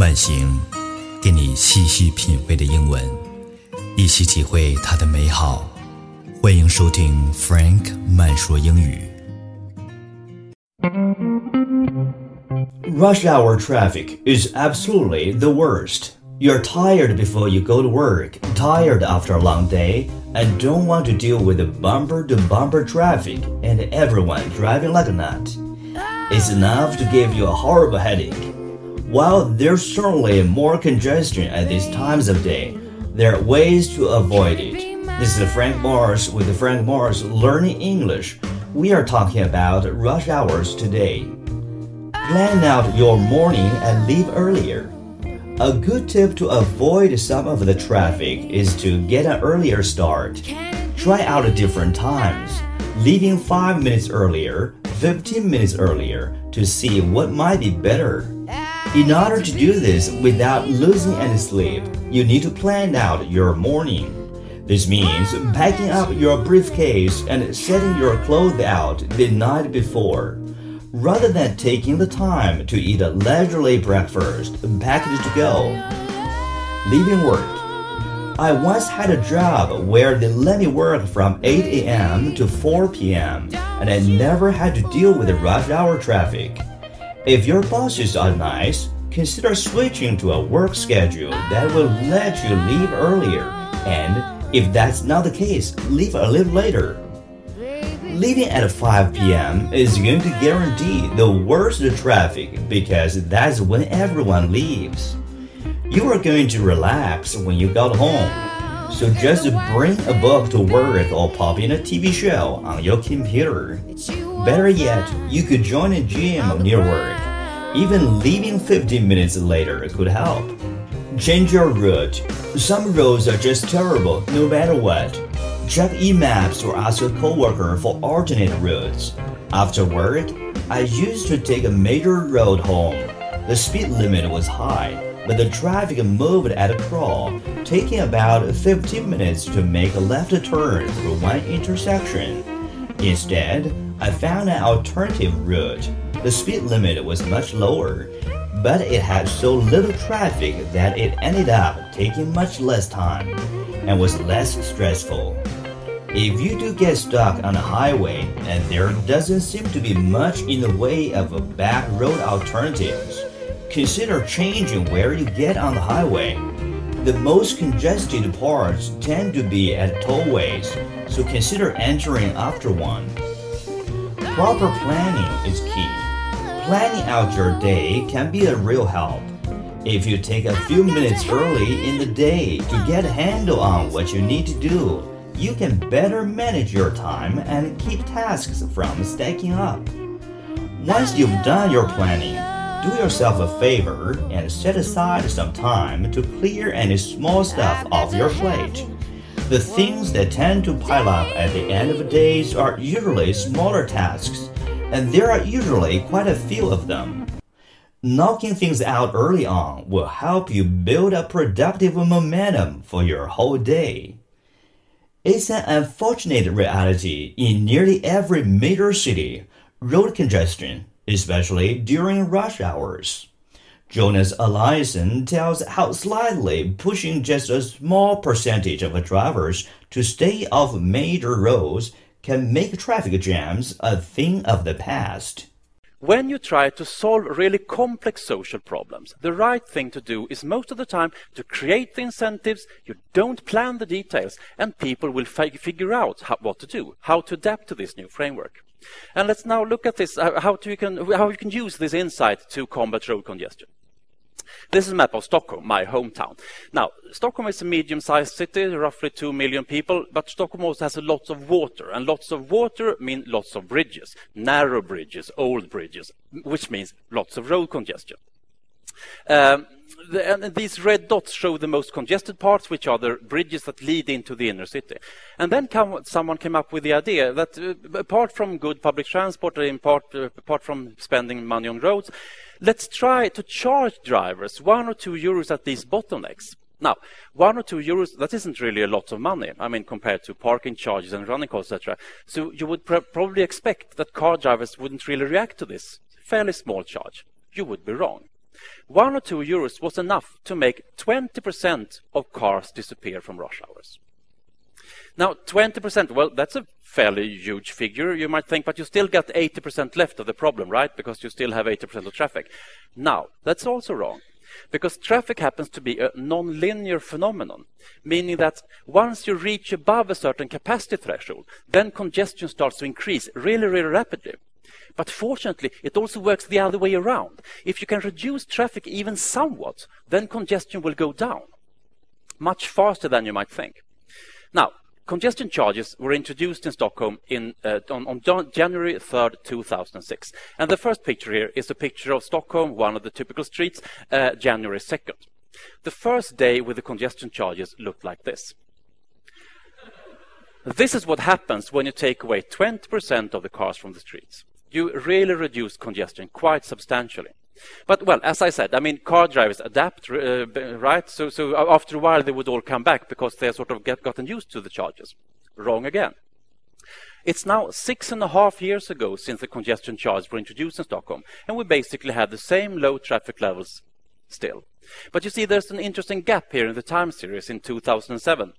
慢行，给你细细品味的英文，一起体会它的美好。欢迎收听 Frank 慢说英语。 Rush hour traffic is absolutely the worst. You're tired before you go to work, tired after a long day, and don't want to deal with the bumper to bumper traffic and everyone driving like a nut. It's enough to give you a horrible headache. While there's certainly more congestion at these times of day, there are ways to avoid it. This is Frank Mars with Frank Mars Learning English. We are talking about rush hours today. Plan out your morning and leave earlier. A good tip to avoid some of the traffic is to get an earlier start. Try out different times, leaving 5 minutes earlier, 15 minutes earlier to see what might be better. In order to do this without losing any sleep, you need to plan out your morning. This means packing up your briefcase and setting your clothes out the night before. Rather than taking the time to eat a leisurely breakfast packaged to go. Leaving work. I once had a job where they let me work from 8 a.m. to 4 p.m. and I never had to deal with the rush hour traffic. If your bosses are nice, consider switching to a work schedule that will let you leave earlier. And if that's not the case, leave a little later. Leaving at 5 p.m. is going to guarantee the worst traffic because that's when everyone leaves. You are going to relax when you got home. So just bring a book to work or pop in a TV show on your computer. Better yet, you could join a gym near work. Even leaving 15 minutes later could help. Change your route. Some roads are just terrible no matter what. Check e-maps or ask your coworker for alternate routes. After work, I used to take a major road home. The speed limit was high, but the traffic moved at a crawl, taking about 15 minutes to make a left turn through one intersection. Instead, I found an alternative route. The speed limit was much lower, but it had so little traffic that it ended up taking much less time and was less stressful. If you do get stuck on a highway and there doesn't seem to be much in the way of back road alternatives, consider changing where you get on the highway. The most congested parts tend to be at tollways, so consider entering after one. Proper planning is key. Planning out your day can be a real help. If you take a few minutes early in the day to get a handle on what you need to do, you can better manage your time and keep tasks from stacking up. Once you've done your planning, do yourself a favor and set aside some time to clear any small stuff off your plate. The things that tend to pile up at the end of the days are usually smaller tasks, and there are usually quite a few of them. Knocking things out early on will help you build a productive momentum for your whole day. It's an unfortunate reality in nearly every major city road congestion, especially during rush hours. Jonas Eliasson tells how slightly pushing just a small percentage of drivers to stay off major roads can make traffic jams a thing of the past. When you try to solve really complex social problems, the right thing to do is most of the time to create the incentives, you don't plan the details, and people will fi- figure out how, what to do, how to adapt to this new framework. And let's now look at this, uh, how, you can, how you can use this insight to combat road congestion. This is a map of Stockholm, my hometown. Now, Stockholm is a medium-sized city, roughly 2 million people, but Stockholm also has lots of water, and lots of water mean lots of bridges, narrow bridges, old bridges, which means lots of road congestion. Um, the, and these red dots show the most congested parts, which are the bridges that lead into the inner city. And then come, someone came up with the idea that uh, apart from good public transport, and part, uh, apart from spending money on roads, let's try to charge drivers one or two euros at these bottlenecks. Now, one or two euros, that isn't really a lot of money, I mean, compared to parking charges and running costs, etc. So you would pr- probably expect that car drivers wouldn't really react to this fairly small charge. You would be wrong. One or two euros was enough to make 20% of cars disappear from rush hours. Now, 20%, well, that's a fairly huge figure, you might think, but you still got 80% left of the problem, right? Because you still have 80% of traffic. Now, that's also wrong. Because traffic happens to be a non-linear phenomenon, meaning that once you reach above a certain capacity threshold, then congestion starts to increase really, really rapidly. But fortunately, it also works the other way around. If you can reduce traffic even somewhat, then congestion will go down much faster than you might think. Now, Congestion charges were introduced in Stockholm in, uh, on, on, January 3rd, 2006. And the first picture here is a picture of Stockholm, one of the typical streets, uh, January 2nd. The first day with the congestion charges looked like this. This is what happens when you take away 20% of the cars from the streets. You really reduce congestion quite substantially. But well, as I said, I mean, car drivers adapt, uh, right? So, so after a while, they would all come back because they sort of get, gotten used to the charges. Wrong again. It's now six and a half years ago since the congestion charges were introduced in Stockholm, and we basically have the same low traffic levels still. But you see, there's an interesting gap here in the time series in 2007.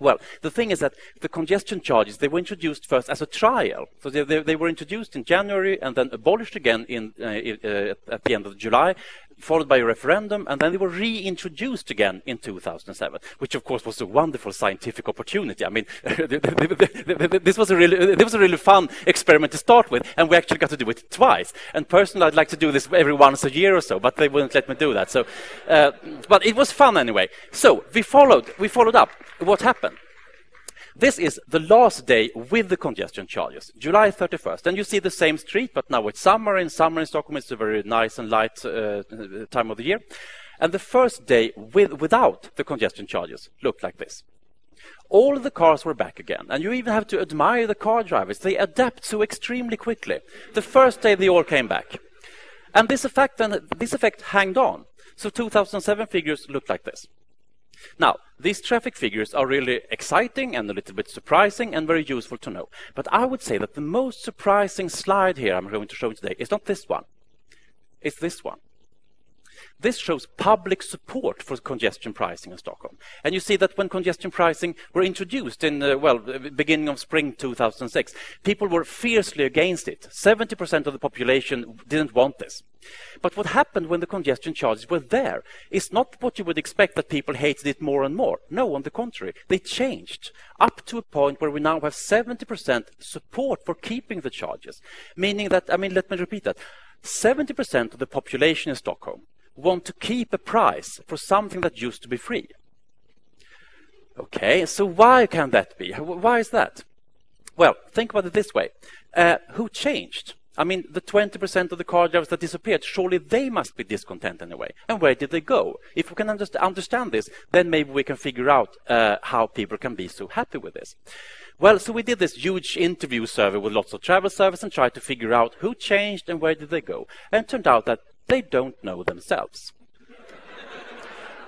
Well, the thing is that the congestion charges, they were introduced first as a trial. So they, they, they were introduced in January and then abolished again in, uh, uh, at the end of July, followed by a referendum, and then they were reintroduced again in 2007, which of course was a wonderful scientific opportunity. I mean, this was a really, this was a really fun experiment to start with, and we actually got to do it twice. And personally, I'd like to do this every once a year or so, but they wouldn't let me do that. So, uh, but it was fun anyway. So we followed, we followed up what happened. This is the last day with the congestion charges, July 31st. And you see the same street, but now it's summer. In summer in Stockholm, it's a very nice and light uh, time of the year. And the first day with, without the congestion charges looked like this. All the cars were back again, and you even have to admire the car drivers. They adapt so extremely quickly. The first day they all came back. And this effect, then, this effect hanged on. So 2007 figures looked like this. Now, these traffic figures are really exciting and a little bit surprising and very useful to know. But I would say that the most surprising slide here I'm going to show you today is not this one. It's this one. This shows public support for congestion pricing in Stockholm. And you see that when congestion pricing were introduced in, uh, well, beginning of spring 2006, people were fiercely against it. 70% of the population didn't want this. But what happened when the congestion charges were there is not what you would expect that people hated it more and more. No, on the contrary, they changed up to a point where we now have 70% support for keeping the charges. Meaning that, I mean, let me repeat that. 70% of the population in Stockholm want to keep a price for something that used to be free. Okay, so why can that be? Why is that? Well, think about it this way. Uh, who changed? I mean, the 20% of the car drivers that disappeared, surely they must be discontent in a way. And where did they go? If we can understand this, then maybe we can figure out uh, how people can be so happy with this. Well, so we did this huge interview survey with lots of travel services and tried to figure out who changed and where did they go. And it turned out that they don't know themselves.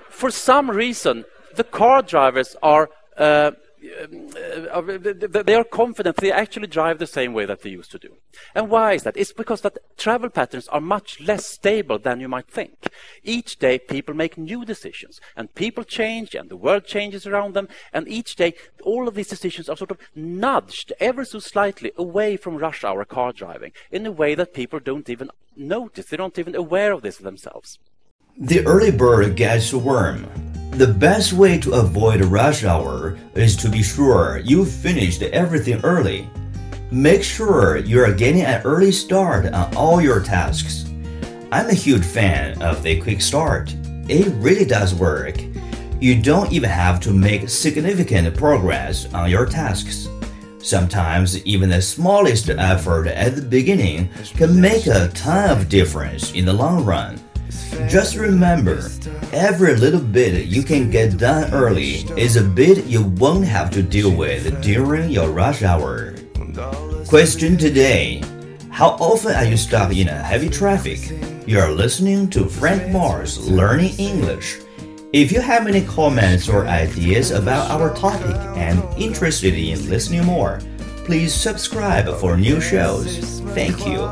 For some reason, the car drivers are uh, Um, uh, uh, they are confident they actually drive the same way that they used to do. And why is that? It's because that travel patterns are much less stable than you might think. Each day people make new decisions and people change and the world changes around them and each day all of these decisions are sort of nudged ever so slightly away from rush hour car driving in a way that people don't even notice. They're not even aware of this themselves. The early bird gets the worm. The best way to avoid rush hour is to be sure you've finished everything early. Make sure you are getting an early start on all your tasks. I'm a huge fan of the quick start. It really does work. You don't even have to make significant progress on your tasks. Sometimes even the smallest effort at the beginning can make a ton of difference in the long run. Just remember, every little bit you can get done early is a bit you won't have to deal with during your rush hour. Question today How often are you stuck in a heavy traffic? You are listening to Frank Mars Learning English. If you have any comments or ideas about our topic and interested in listening more, please subscribe for new shows. Thank you.